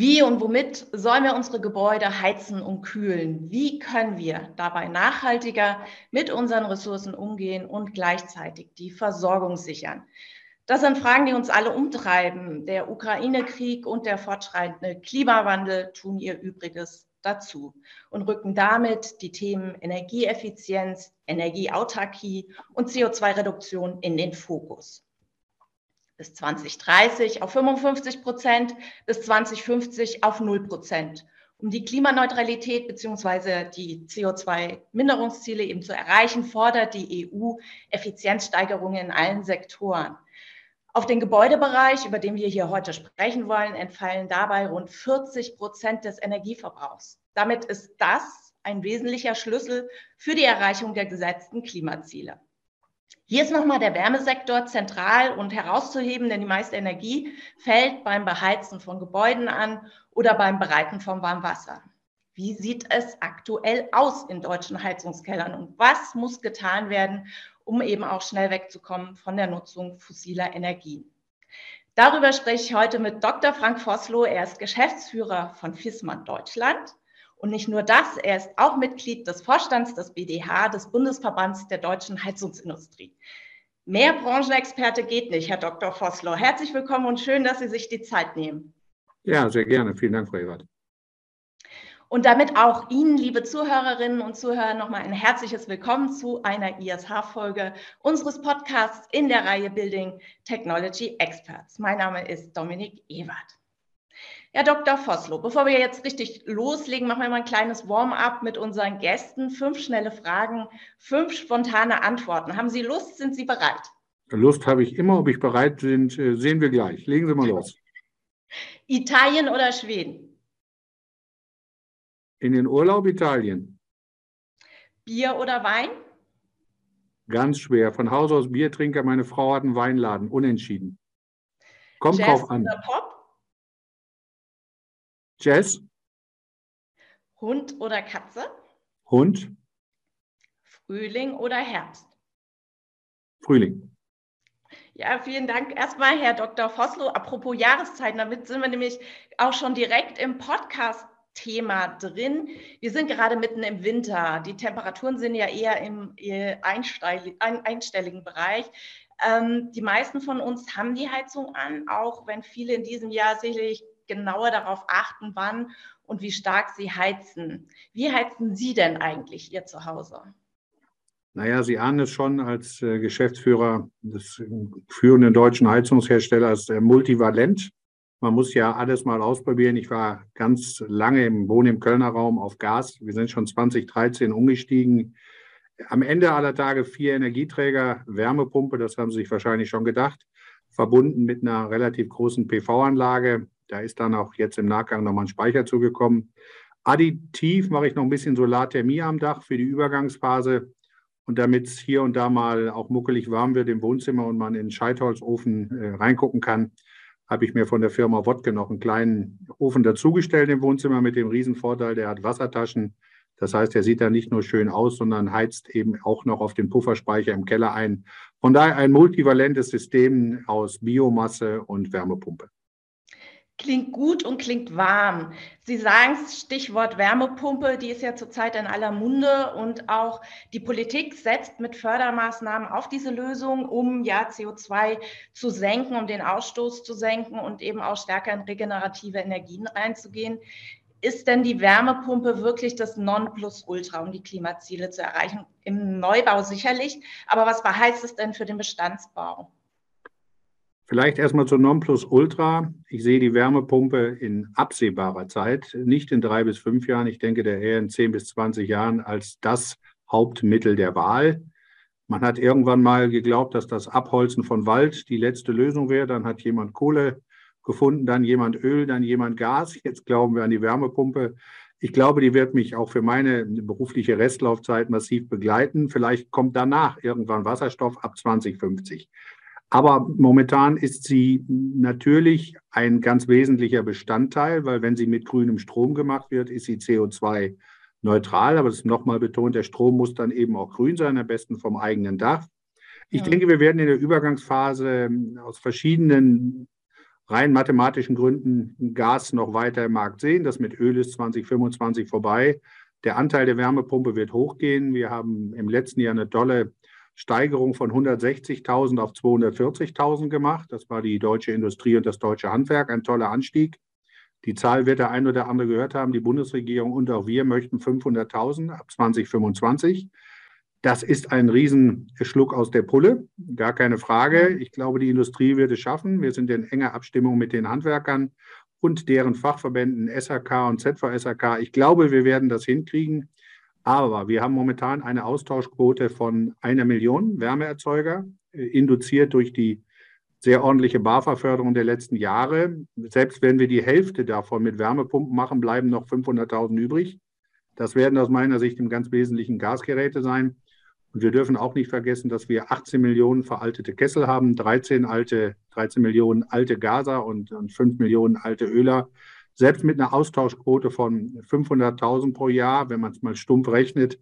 Wie und womit sollen wir unsere Gebäude heizen und kühlen? Wie können wir dabei nachhaltiger mit unseren Ressourcen umgehen und gleichzeitig die Versorgung sichern? Das sind Fragen, die uns alle umtreiben. Der Ukraine-Krieg und der fortschreitende Klimawandel tun ihr Übriges dazu und rücken damit die Themen Energieeffizienz, Energieautarkie und CO2-Reduktion in den Fokus. Bis 2030 auf 55 Prozent, bis 2050 auf 0 Prozent. Um die Klimaneutralität bzw. die CO2-Minderungsziele eben zu erreichen, fordert die EU Effizienzsteigerungen in allen Sektoren. Auf den Gebäudebereich, über den wir hier heute sprechen wollen, entfallen dabei rund 40 Prozent des Energieverbrauchs. Damit ist das ein wesentlicher Schlüssel für die Erreichung der gesetzten Klimaziele. Hier ist nochmal der Wärmesektor zentral und herauszuheben, denn die meiste Energie fällt beim Beheizen von Gebäuden an oder beim Bereiten von Warmwasser. Wie sieht es aktuell aus in deutschen Heizungskellern und was muss getan werden, um eben auch schnell wegzukommen von der Nutzung fossiler Energien. Darüber spreche ich heute mit Dr. Frank Vossloh. Er ist Geschäftsführer von FISMAN Deutschland. Und nicht nur das, er ist auch Mitglied des Vorstands des BDH, des Bundesverbands der deutschen Heizungsindustrie. Mehr Branchenexperte geht nicht, Herr Dr. Vossloh. Herzlich willkommen und schön, dass Sie sich die Zeit nehmen. Ja, sehr gerne. Vielen Dank, Frau Ewert. Und damit auch Ihnen, liebe Zuhörerinnen und Zuhörer, nochmal ein herzliches Willkommen zu einer ISH-Folge unseres Podcasts in der Reihe Building Technology Experts. Mein Name ist Dominik Ewert. Herr Dr. Vossloh, bevor wir jetzt richtig loslegen, machen wir mal ein kleines Warm-up mit unseren Gästen. Fünf schnelle Fragen, fünf spontane Antworten. Haben Sie Lust? Sind Sie bereit? Lust habe ich immer. Ob ich bereit bin, äh, sehen wir gleich. Legen Sie mal los. Italien oder Schweden? In den Urlaub Italien. Bier oder Wein? Ganz schwer. Von Haus aus Biertrinker. Meine Frau hat einen Weinladen. Unentschieden. Kommt Jazz drauf an. Oder Pop? Jazz. Hund oder Katze? Hund. Frühling oder Herbst? Frühling. Ja, vielen Dank erstmal, Herr Dr. Vossloh. Apropos Jahreszeiten, damit sind wir nämlich auch schon direkt im Podcast Thema drin. Wir sind gerade mitten im Winter. Die Temperaturen sind ja eher im einstelligen Bereich. Ähm, die meisten von uns haben die Heizung an, auch wenn viele in diesem Jahr sicherlich genauer darauf achten, wann und wie stark sie heizen. Wie heizen Sie denn eigentlich Ihr Zuhause? Naja, Sie ahnen es schon als äh, Geschäftsführer des führenden deutschen Heizungsherstellers äh, Multivalent. Man muss ja alles mal ausprobieren. Ich war ganz lange im Wohnen im Kölner Raum auf Gas. Wir sind schon 2013 umgestiegen. Am Ende aller Tage vier Energieträger, Wärmepumpe, das haben Sie sich wahrscheinlich schon gedacht, verbunden mit einer relativ großen PV-Anlage. Da ist dann auch jetzt im Nachgang nochmal ein Speicher zugekommen. Additiv mache ich noch ein bisschen Solarthermie am Dach für die Übergangsphase. Und damit es hier und da mal auch muckelig warm wird im Wohnzimmer und man in den Scheitholzofen äh, reingucken kann, habe ich mir von der Firma Wodke noch einen kleinen Ofen dazugestellt im Wohnzimmer mit dem Riesenvorteil, der hat Wassertaschen. Das heißt, er sieht da nicht nur schön aus, sondern heizt eben auch noch auf den Pufferspeicher im Keller ein. Von daher ein multivalentes System aus Biomasse und Wärmepumpe. Klingt gut und klingt warm. Sie sagen Stichwort Wärmepumpe, die ist ja zurzeit in aller Munde und auch die Politik setzt mit Fördermaßnahmen auf diese Lösung, um ja CO2 zu senken, um den Ausstoß zu senken und eben auch stärker in regenerative Energien einzugehen. Ist denn die Wärmepumpe wirklich das Nonplusultra, um die Klimaziele zu erreichen? Im Neubau sicherlich, aber was heißt es denn für den Bestandsbau? Vielleicht erstmal zu Nonplusultra. Ich sehe die Wärmepumpe in absehbarer Zeit, nicht in drei bis fünf Jahren, ich denke daher in zehn bis zwanzig Jahren als das Hauptmittel der Wahl. Man hat irgendwann mal geglaubt, dass das Abholzen von Wald die letzte Lösung wäre. Dann hat jemand Kohle gefunden, dann jemand Öl, dann jemand Gas. Jetzt glauben wir an die Wärmepumpe. Ich glaube, die wird mich auch für meine berufliche Restlaufzeit massiv begleiten. Vielleicht kommt danach irgendwann Wasserstoff ab 2050. Aber momentan ist sie natürlich ein ganz wesentlicher Bestandteil, weil wenn sie mit grünem Strom gemacht wird, ist sie CO2 neutral. Aber das ist nochmal betont, der Strom muss dann eben auch grün sein, am besten vom eigenen Dach. Ich ja. denke, wir werden in der Übergangsphase aus verschiedenen rein mathematischen Gründen Gas noch weiter im Markt sehen. Das mit Öl ist 2025 vorbei. Der Anteil der Wärmepumpe wird hochgehen. Wir haben im letzten Jahr eine tolle Steigerung von 160.000 auf 240.000 gemacht. Das war die deutsche Industrie und das deutsche Handwerk, ein toller Anstieg. Die Zahl wird der ein oder andere gehört haben. Die Bundesregierung und auch wir möchten 500.000 ab 2025. Das ist ein Riesenschluck aus der Pulle, gar keine Frage. Ich glaube, die Industrie wird es schaffen. Wir sind in enger Abstimmung mit den Handwerkern und deren Fachverbänden SAK und ZVSAK. Ich glaube, wir werden das hinkriegen. Aber wir haben momentan eine Austauschquote von einer Million Wärmeerzeuger, äh, induziert durch die sehr ordentliche BAFA-Förderung der letzten Jahre. Selbst wenn wir die Hälfte davon mit Wärmepumpen machen, bleiben noch 500.000 übrig. Das werden aus meiner Sicht im ganz Wesentlichen Gasgeräte sein. Und wir dürfen auch nicht vergessen, dass wir 18 Millionen veraltete Kessel haben, 13, alte, 13 Millionen alte Gaser und, und 5 Millionen alte Öler. Selbst mit einer Austauschquote von 500.000 pro Jahr, wenn man es mal stumpf rechnet,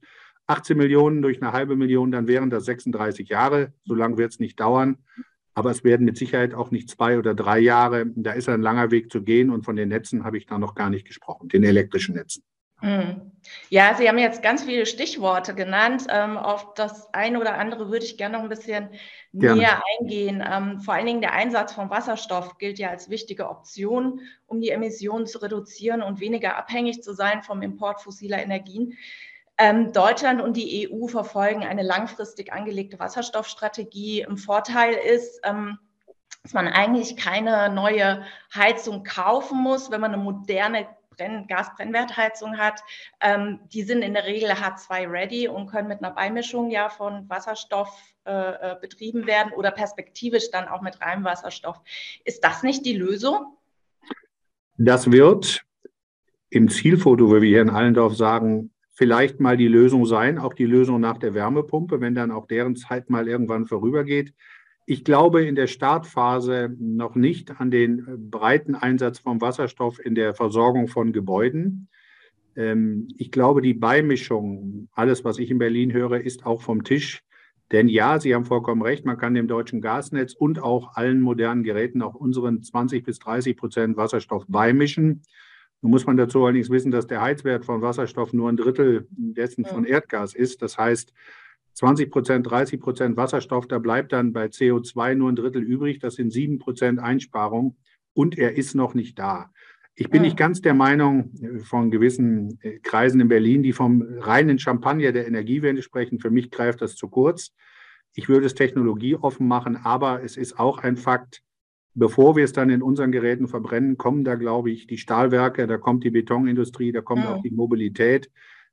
18 Millionen durch eine halbe Million, dann wären das 36 Jahre. So lange wird es nicht dauern. Aber es werden mit Sicherheit auch nicht zwei oder drei Jahre. Da ist ein langer Weg zu gehen. Und von den Netzen habe ich da noch gar nicht gesprochen, den elektrischen Netzen. Hm. Ja, Sie haben jetzt ganz viele Stichworte genannt. Ähm, auf das eine oder andere würde ich gerne noch ein bisschen gerne. näher eingehen. Ähm, vor allen Dingen der Einsatz von Wasserstoff gilt ja als wichtige Option, um die Emissionen zu reduzieren und weniger abhängig zu sein vom Import fossiler Energien. Ähm, Deutschland und die EU verfolgen eine langfristig angelegte Wasserstoffstrategie. Im Vorteil ist, dass man eigentlich keine neue Heizung kaufen muss, wenn man eine moderne Brenn Gasbrennwertheizung hat. Ähm, die sind in der Regel H2-ready und können mit einer Beimischung ja von Wasserstoff äh, äh, betrieben werden oder perspektivisch dann auch mit reinem Wasserstoff. Ist das nicht die Lösung? Das wird im Zielfoto, wie wir hier in Allendorf sagen, vielleicht mal die Lösung sein, auch die Lösung nach der Wärmepumpe, wenn dann auch deren Zeit mal irgendwann vorübergeht. Ich glaube in der Startphase noch nicht an den breiten Einsatz von Wasserstoff in der Versorgung von Gebäuden. Ähm, ich glaube, die Beimischung, alles, was ich in Berlin höre, ist auch vom Tisch. Denn ja, Sie haben vollkommen recht, man kann dem deutschen Gasnetz und auch allen modernen Geräten, auch unseren 20 bis 30 Prozent Wasserstoff beimischen. Nun muss man dazu allerdings wissen, dass der Heizwert von Wasserstoff nur ein Drittel dessen von Erdgas ist. Das heißt, 20 Prozent, 30 Prozent Wasserstoff, da bleibt dann bei CO2 nur ein Drittel übrig. Das sind sieben Prozent Einsparung und er ist noch nicht da. Ich bin nicht ganz der Meinung von gewissen äh, Kreisen in Berlin, die vom reinen Champagner der Energiewende sprechen. Für mich greift das zu kurz. Ich würde es technologieoffen machen, aber es ist auch ein Fakt, Bevor wir es dann in unseren Geräten verbrennen, kommen da, glaube ich, die Stahlwerke, da kommt die Betonindustrie, da kommt ja. auch die Mobilität.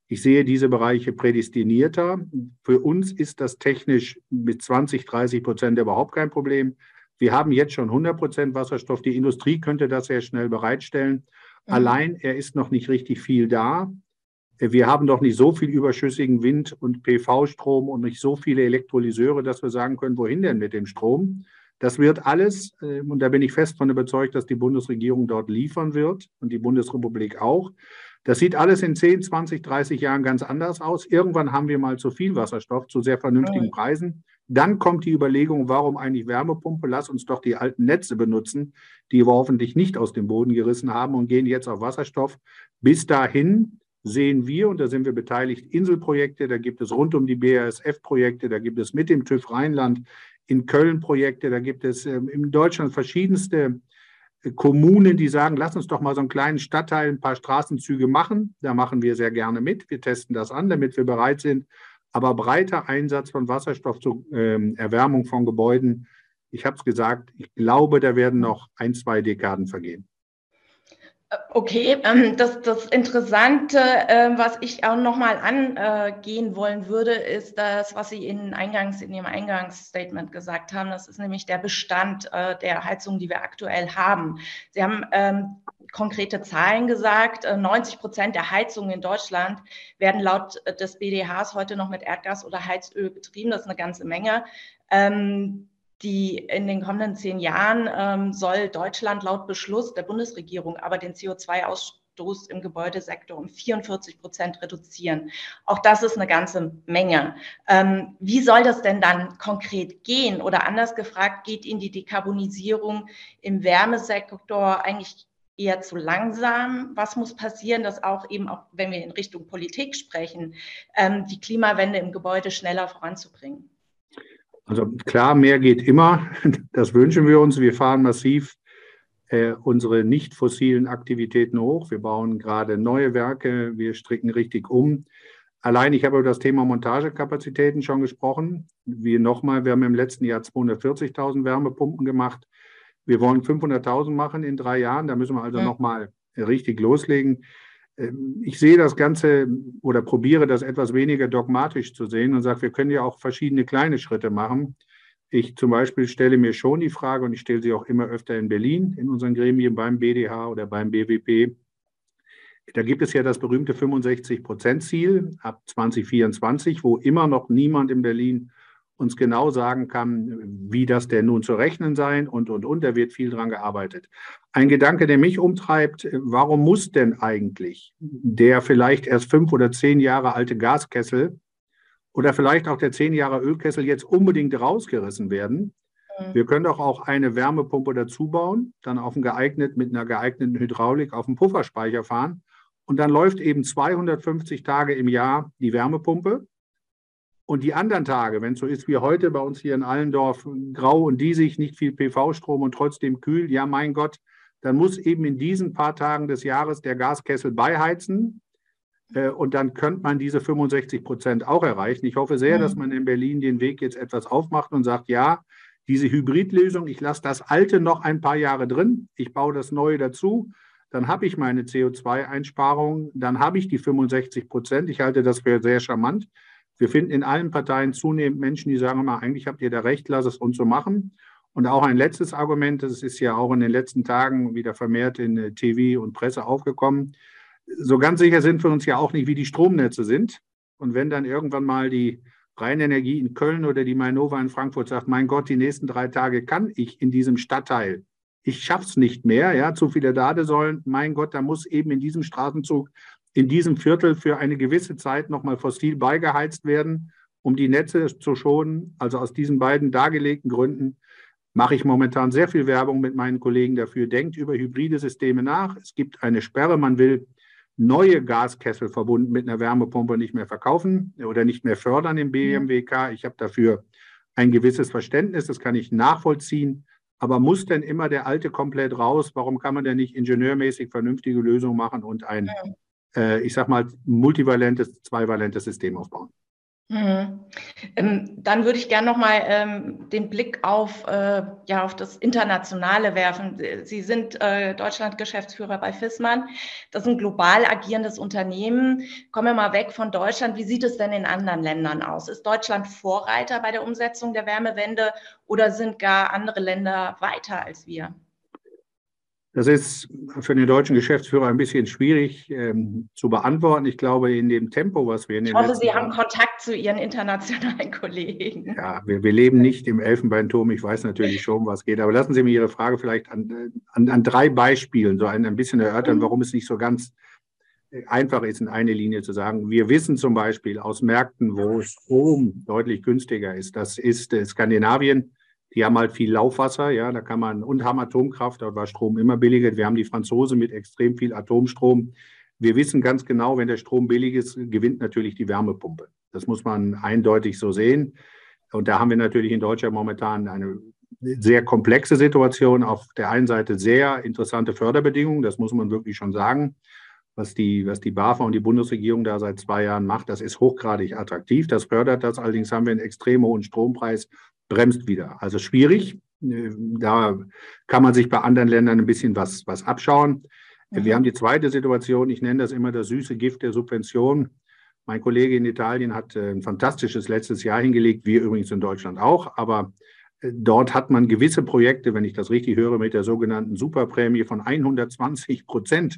Ich sehe diese Bereiche prädestinierter. Für uns ist das technisch mit 20, 30 Prozent überhaupt kein Problem. Wir haben jetzt schon 100 Prozent Wasserstoff. Die Industrie könnte das sehr schnell bereitstellen. Mhm. Allein er ist noch nicht richtig viel da. Wir haben doch nicht so viel überschüssigen Wind- und PV-Strom und nicht so viele Elektrolyseure, dass wir sagen können, wohin denn mit dem Strom? Das wird alles, äh, und da bin ich fest von überzeugt, dass die Bundesregierung dort liefern wird und die Bundesrepublik auch. Das sieht alles in 10, 20, 30 Jahren ganz anders aus. Irgendwann haben wir mal zu viel Wasserstoff zu sehr vernünftigen Preisen. Dann kommt die Überlegung, warum eigentlich Wärmepumpe? Lass uns doch die alten Netze benutzen, die wir hoffentlich nicht aus dem Boden gerissen haben und gehen jetzt auf Wasserstoff. Bis dahin sehen wir, und da sind wir beteiligt, Inselprojekte, da gibt es rund um die BASF-Projekte, da gibt es mit dem TÜV Rheinland in Köln Projekte, da gibt es ähm, in Deutschland verschiedenste Kommunen, die sagen, lass uns doch mal so einen kleinen Stadtteil, ein paar Straßenzüge machen. Da machen wir sehr gerne mit. Wir testen das an, damit wir bereit sind. Aber breiter Einsatz von Wasserstoff zur ähm, Erwärmung von Gebäuden, ich habe es gesagt, ich glaube, da werden noch ein, zwei Dekaden vergehen. Okay, ähm, das, das Interessante, äh, was ich auch nochmal angehen wollen würde, ist das, was Sie in, Eingangs, in Ihrem Eingangsstatement gesagt haben. Das ist nämlich der Bestand äh, der Heizung, die wir aktuell haben. Sie haben ähm, konkrete Zahlen gesagt. 90 äh, Prozent der Heizungen in Deutschland werden laut des BDHs heute noch mit Erdgas oder Heizöl betrieben. Das ist eine ganze Menge. Ähm, die in den kommenden zehn Jahren ähm, soll Deutschland laut Beschluss der Bundesregierung aber den CO2-Ausstoß CO2-Ausstoß im Gebäudesektor um 44 Prozent reduzieren. Auch das ist eine ganze Menge. Ähm, wie soll das denn dann konkret gehen? Oder anders gefragt, geht Ihnen die Dekarbonisierung im Wärmesektor eigentlich eher zu langsam? Was muss passieren, dass auch eben, auch wenn wir in Richtung Politik sprechen, ähm, die Klimawende im Gebäude schneller voranzubringen? Also klar, mehr geht immer. Das wünschen wir uns. Wir fahren massiv äh, unsere nicht fossilen Aktivitäten hoch. Wir bauen gerade neue Werke. Wir stricken richtig um. Allein, ich habe über das Thema Montagekapazitäten schon gesprochen. Wir nochmal, wir haben im letzten Jahr 240.000 Wärmepumpen gemacht. Wir wollen 500.000 machen in drei Jahren. Da müssen wir also ja. nochmal richtig loslegen. Ähm, ich sehe das Ganze oder probiere das etwas weniger dogmatisch zu sehen und sage, wir können ja auch verschiedene kleine Schritte machen. Ich zum Beispiel stelle mir schon die Frage, und ich stelle sie auch immer öfter in Berlin, in unseren Gremien beim BDH oder beim BWP. Da gibt es ja das berühmte 65-Prozent-Ziel ab 2024, wo immer noch niemand in Berlin uns genau sagen kann, wie das denn nun zu rechnen sein und, und, und. Da wird viel dran gearbeitet. Ein Gedanke, der mich umtreibt, warum muss denn eigentlich der vielleicht erst fünf oder zehn Jahre alte Gaskessel oder vielleicht auch der zehn Jahre Ölkessel jetzt unbedingt rausgerissen werden? Mhm. Wir können doch auch eine Wärmepumpe dazu bauen, dann auf einen geeignet, mit einer geeigneten Hydraulik auf den Pufferspeicher fahren und dann läuft eben 250 Tage im Jahr die Wärmepumpe und die anderen Tage, wenn es so ist wie heute bei uns hier in Allendorf, grau und diesig, nicht viel PV-Strom und trotzdem kühl, ja mein Gott, dann muss eben in diesen paar Tagen des Jahres der Gaskessel beiheizen. Äh, und dann könnte man diese 65 Prozent auch erreichen. Ich hoffe sehr, mhm. dass man in Berlin den Weg jetzt etwas aufmacht und sagt, ja, diese Hybridlösung, ich lasse das alte noch ein paar Jahre drin, ich baue das neue dazu, dann habe ich meine CO2-Einsparung, dann habe ich die 65 Prozent. Ich halte das für sehr charmant. Wir finden in allen Parteien zunehmend Menschen, die sagen mal, eigentlich habt ihr da recht, lass es uns so machen. Und auch ein letztes Argument, das ist ja auch in den letzten Tagen wieder vermehrt in äh, TV und Presse aufgekommen. So ganz sicher sind wir uns ja auch nicht, wie die Stromnetze sind. Und wenn dann irgendwann mal die Rheinenergie in Köln oder die Mainova in Frankfurt sagt, mein Gott, die nächsten drei Tage kann ich in diesem Stadtteil, ich schaff's nicht mehr, ja, zu viele Ladesäulen, mein Gott, da muss eben in diesem Straßenzug in diesem Viertel für eine gewisse Zeit nochmal fossil beigeheizt werden, um die Netze zu schonen. Also aus diesen beiden dargelegten Gründen mache ich momentan sehr viel Werbung mit meinen Kollegen dafür. Denkt über hybride Systeme nach. Es gibt eine Sperre. Man will neue Gaskessel verbunden mit einer Wärmepumpe nicht mehr verkaufen oder nicht mehr fördern im BMWK. Ich habe dafür ein gewisses Verständnis, das kann ich nachvollziehen. Aber muss denn immer der alte komplett raus? Warum kann man denn nicht ingenieurmäßig vernünftige Lösungen machen und ein äh, ich sag mal, multivalentes, zweivalentes System aufbauen. Mhm. Ähm, dann würde ich gerne nochmal ähm, den Blick auf, äh, ja, auf das Internationale werfen. Sie sind äh, Deutschland-Geschäftsführer bei Fissmann. Das ist ein global agierendes Unternehmen. Kommen wir mal weg von Deutschland. Wie sieht es denn in anderen Ländern aus? Ist Deutschland Vorreiter bei der Umsetzung der Wärmewende oder sind gar andere Länder weiter als wir? Das ist für den deutschen Geschäftsführer ein bisschen schwierig ähm, zu beantworten. Ich glaube, in dem Tempo, was wir in den Ich hoffe, Sie haben Kontakt zu Ihren internationalen Kollegen. Ja, wir, wir, leben nicht im Elfenbeinturm. Ich weiß natürlich schon, was geht. Aber lassen Sie mir Ihre Frage vielleicht an, an, an drei Beispielen so ein, ein bisschen erörtern, mhm. warum es nicht so ganz äh, einfach ist, in eine Linie zu sagen. Wir wissen zum Beispiel aus Märkten, wo Strom deutlich günstiger ist. Das ist äh, Skandinavien die haben halt viel Laufwasser, ja, da kann man, und haben Atomkraft, da war Strom immer billiger. Wir haben die Franzosen mit extrem viel Atomstrom. Wir wissen ganz genau, wenn der Strom billig ist, gewinnt natürlich die Wärmepumpe. Das muss man eindeutig so sehen. Und da haben wir natürlich in Deutschland momentan eine sehr komplexe Situation. Auf der einen Seite sehr interessante Förderbedingungen, das muss man wirklich schon sagen. Was die, was die BAFA und die Bundesregierung da seit zwei Jahren macht, das ist hochgradig attraktiv. Das fördert das. Allerdings haben wir einen extrem hohen Strompreis bremst wieder. Also schwierig. Äh, da kann man sich bei anderen Ländern ein bisschen was, was abschauen. Mhm. Wir haben die zweite Situation, ich nenne das immer das süße Gift der Subvention. Mein Kollege in Italien hat äh, ein fantastisches letztes Jahr hingelegt, wir übrigens in Deutschland auch, aber äh, dort hat man gewisse Projekte, wenn ich das richtig höre, mit der sogenannten Superprämie von 120 Prozent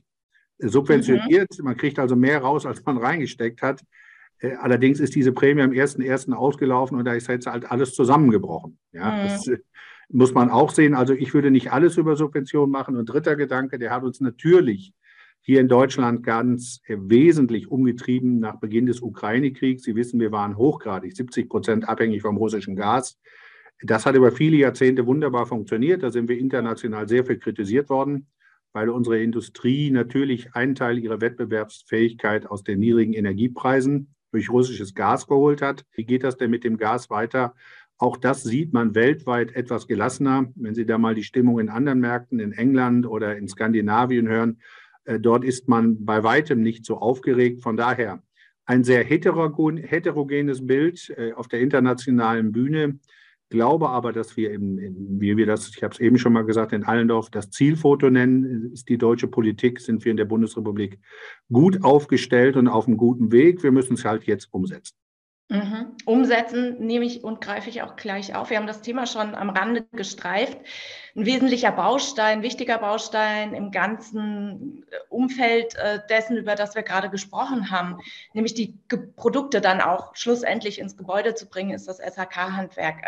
subventioniert. Mhm. Man kriegt also mehr raus, als man reingesteckt hat. Äh, allerdings ist diese Prämie am 1.1. ausgelaufen und da ist jetzt halt alles zusammengebrochen. Ja, mhm. das äh, muss man auch sehen. Also ich würde nicht alles über Subventionen machen. Und dritter Gedanke, der hat uns natürlich Hier in Deutschland ganz wesentlich umgetrieben nach Beginn des Ukraine-Kriegs. Sie wissen, wir waren hochgradig, 70 Prozent abhängig vom russischen Gas. Das hat über viele Jahrzehnte wunderbar funktioniert. Da sind wir international sehr viel kritisiert worden, weil unsere Industrie natürlich einen Teil ihrer Wettbewerbsfähigkeit aus den niedrigen Energiepreisen durch russisches Gas geholt hat. Wie geht das denn mit dem Gas weiter? Auch das sieht man weltweit etwas gelassener. Wenn Sie da mal die Stimmung in anderen Märkten, in England oder in Skandinavien hören, äh, dort ist man bei weitem nicht so aufgeregt. Von daher ein sehr heterogenes Bild äh, auf der internationalen Bühne glaube aber, dass wir, im, wie wir das, ich habe es eben schon mal gesagt, in Allendorf das Zielfoto nennen, ist die deutsche Politik, sind wir in der Bundesrepublik gut aufgestellt und auf einem guten Weg. Wir müssen es halt jetzt umsetzen. Mhm. Umsetzen nehme ich und greife ich auch gleich auf. Wir haben das Thema schon am Rande gestreift. Ein wesentlicher Baustein, wichtiger Baustein im ganzen Umfeld äh, dessen, über das wir gerade gesprochen haben, nämlich die Produkte dann auch schlussendlich ins Gebäude zu bringen, ist das SHK-Handwerk.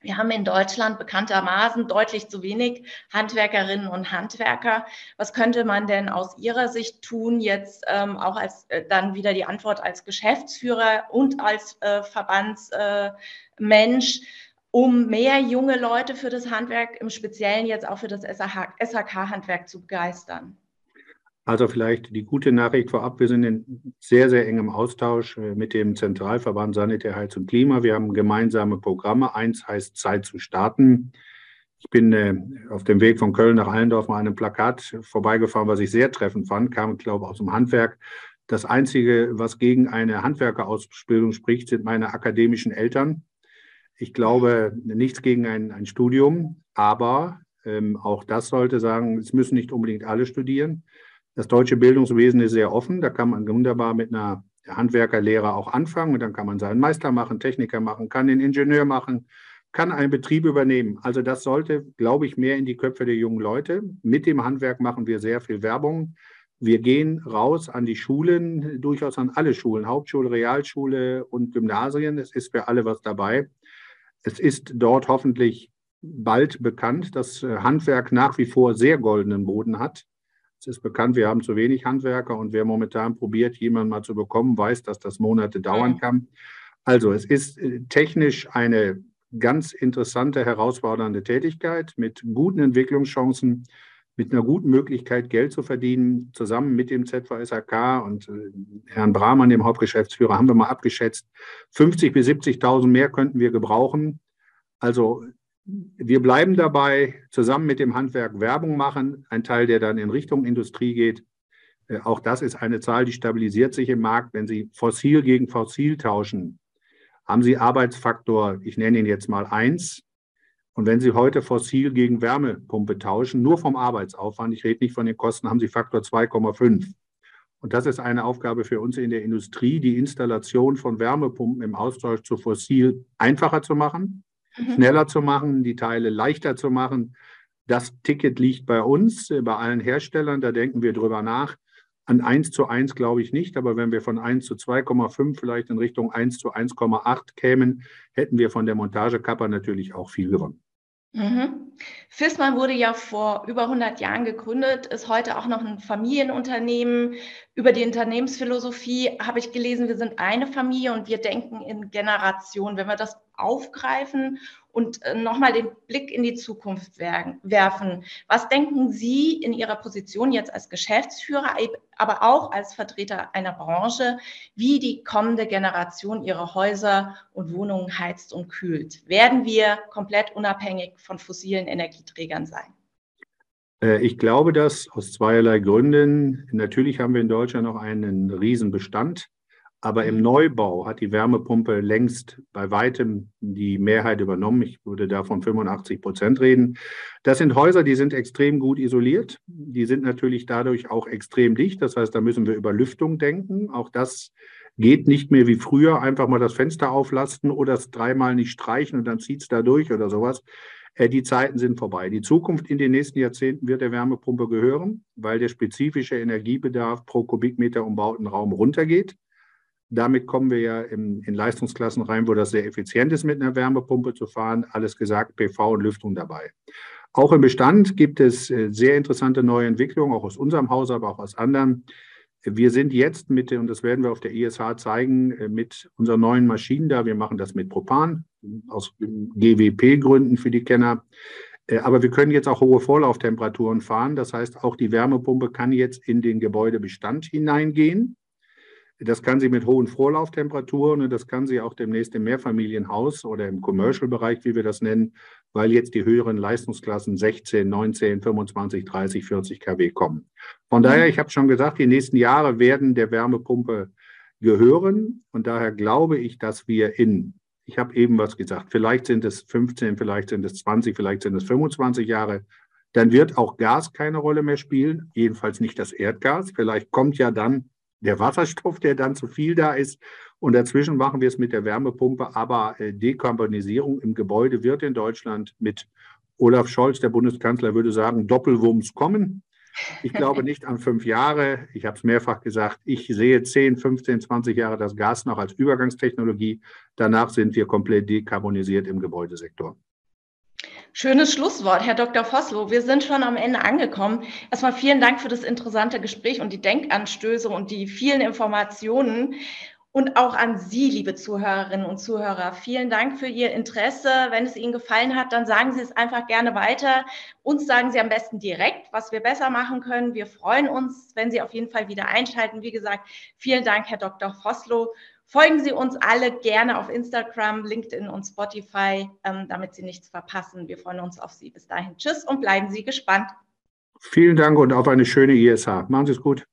Wir haben in Deutschland bekanntermaßen deutlich zu wenig Handwerkerinnen und Handwerker. Was könnte man denn aus Ihrer Sicht tun, jetzt ähm, auch als äh, dann wieder die Antwort als Geschäftsführer und als äh, Verbandsmensch, äh, um mehr junge Leute für das Handwerk, im Speziellen jetzt auch für das SHK-Handwerk zu begeistern? Also vielleicht die gute Nachricht vorab, wir sind in sehr, sehr engem Austausch äh, mit dem Zentralverband Sanitär, Heiz und Klima. Wir haben gemeinsame Programme. Eins heißt Zeit zu starten. Ich bin äh, auf dem Weg von Köln nach Allendorf mal an einem Plakat vorbeigefahren, was ich sehr treffend fand, kam, glaube ich, aus dem Handwerk. Das Einzige, was gegen eine Handwerkerausbildung spricht, sind meine akademischen Eltern. Ich glaube nichts gegen ein, ein Studium, aber ähm, auch das sollte sagen, es müssen nicht unbedingt alle studieren. Das deutsche Bildungswesen ist sehr offen. Da kann man wunderbar mit einer Handwerkerlehre auch anfangen und dann kann man seinen Meister machen, Techniker machen, kann den Ingenieur machen, kann einen Betrieb übernehmen. Also das sollte, glaube ich, mehr in die Köpfe der jungen Leute. Mit dem Handwerk machen wir sehr viel Werbung. Wir gehen raus an die Schulen, durchaus an alle Schulen, Hauptschule, Realschule und Gymnasien. Es ist für alle was dabei. Es ist dort hoffentlich bald bekannt, dass Handwerk nach wie vor sehr goldenen Boden hat. Es ist bekannt, wir haben zu wenig Handwerker und wer momentan probiert, jemanden mal zu bekommen, weiß, dass das Monate dauern kann. Also es ist äh, technisch eine ganz interessante, herausfordernde Tätigkeit mit guten Entwicklungschancen, mit einer guten Möglichkeit, Geld zu verdienen. Zusammen mit dem ZVSAK und äh, Herrn Brahmann, dem Hauptgeschäftsführer, haben wir mal abgeschätzt, 50.000 bis 70.000 mehr könnten wir gebrauchen. Also wir bleiben dabei, zusammen mit dem Handwerk Werbung machen, ein Teil, der dann in Richtung Industrie geht. Äh, auch das ist eine Zahl, die stabilisiert sich im Markt. Wenn Sie fossil gegen fossil tauschen, haben Sie Arbeitsfaktor, ich nenne ihn jetzt mal eins. Und wenn Sie heute fossil gegen Wärmepumpe tauschen, nur vom Arbeitsaufwand, ich rede nicht von den Kosten, haben Sie Faktor 2,5. Und das ist eine Aufgabe für uns in der Industrie, die Installation von Wärmepumpen im Austausch zu fossil einfacher zu machen mhm. schneller zu machen, die Teile leichter zu machen. Das Ticket liegt bei uns, äh, bei allen Herstellern, da denken wir drüber nach. An 1 zu 1 glaube ich nicht, aber wenn wir von 1 zu 2,5 vielleicht in Richtung 1 zu 1,8 kämen, hätten wir von der Montagekappe natürlich auch viel gewonnen. Mhm. Fissmann wurde ja vor über 100 Jahren gegründet, ist heute auch noch ein Familienunternehmen. Über die Unternehmensphilosophie habe ich gelesen, wir sind eine Familie und wir denken in Generationen. Wenn wir das aufgreifen und äh, nochmal den Blick in die Zukunft werfen. Was denken Sie in Ihrer Position jetzt als Geschäftsführer, aber auch als Vertreter einer Branche, wie die kommende Generation ihre Häuser und Wohnungen heizt und kühlt? Werden wir komplett unabhängig von fossilen Energieträgern sein? Äh, ich glaube das aus zweierlei Gründen. Natürlich haben wir in Deutschland noch einen Riesenbestand aber im Neubau hat die Wärmepumpe längst bei weitem die Mehrheit übernommen. Ich würde da von 85 Prozent reden. Das sind Häuser, die sind extrem gut isoliert. Die sind natürlich dadurch auch extrem dicht. Das heißt, da müssen wir über Lüftung denken. Auch das geht nicht mehr wie früher. Einfach mal das Fenster auflasten oder es dreimal nicht streichen und dann zieht es da durch oder sowas. Äh, die Zeiten sind vorbei. Die Zukunft in den nächsten Jahrzehnten wird der Wärmepumpe gehören, weil der spezifische Energiebedarf pro Kubikmeter umbauten Raum runtergeht. Damit kommen wir ja in, in, Leistungsklassen rein, wo das sehr effizient ist, mit einer Wärmepumpe zu fahren. Alles gesagt, PV und Lüftung dabei. Auch im Bestand gibt es äh, sehr interessante neue Entwicklungen, auch aus unserem Haus, aber auch aus anderen. Wir sind jetzt mit, und das werden wir auf der ISH zeigen, äh, mit unseren neuen Maschinen da. Wir machen das mit Propan, aus GWP-Gründen für die Kenner. Äh, aber wir können jetzt auch hohe Vorlauftemperaturen fahren. Das heißt, auch die Wärmepumpe kann jetzt in den Gebäudebestand hineingehen. Das kann sie mit hohen Vorlauftemperaturen und das kann sie auch demnächst im Mehrfamilienhaus oder im Commercial-Bereich, wie wir das nennen, weil jetzt die höheren Leistungsklassen 16, 19, 25, 30, 40 kW kommen. Von daher, mhm. ich habe schon gesagt, die nächsten Jahre werden der Wärmepumpe gehören und daher glaube ich, dass wir in, ich habe eben was gesagt, vielleicht sind es 15, vielleicht sind es 20, vielleicht sind es 25 Jahre, dann wird auch Gas keine Rolle mehr spielen, jedenfalls nicht das Erdgas. Vielleicht kommt ja dann der Wasserstoff, der dann zu viel da ist. Und dazwischen machen wir es mit der Wärmepumpe. Aber äh, Dekarbonisierung im Gebäude wird in Deutschland mit Olaf Scholz, der Bundeskanzler, würde sagen, Doppelwumms kommen. Ich glaube nicht an fünf Jahre. Ich habe es mehrfach gesagt. Ich sehe 10, 15, 20 Jahre das Gas noch als Übergangstechnologie. Danach sind wir komplett dekarbonisiert im Gebäudesektor. Schönes Schlusswort, Herr Dr. Vossloh. Wir sind schon am Ende angekommen. Erstmal vielen Dank für das interessante Gespräch und die Denkanstöße und die vielen Informationen. Und auch an Sie, liebe Zuhörerinnen und Zuhörer, vielen Dank für Ihr Interesse. Wenn es Ihnen gefallen hat, dann sagen Sie es einfach gerne weiter. Uns sagen Sie am besten direkt, was wir besser machen können. Wir freuen uns, wenn Sie auf jeden Fall wieder einschalten. Wie gesagt, vielen Dank, Herr Dr. Vossloh. Folgen Sie uns alle gerne auf Instagram, LinkedIn und Spotify, ähm, damit Sie nichts verpassen. Wir freuen uns auf Sie. Bis dahin. Tschüss und bleiben Sie gespannt. Vielen Dank und auf eine schöne ISH. Machen Sie es gut.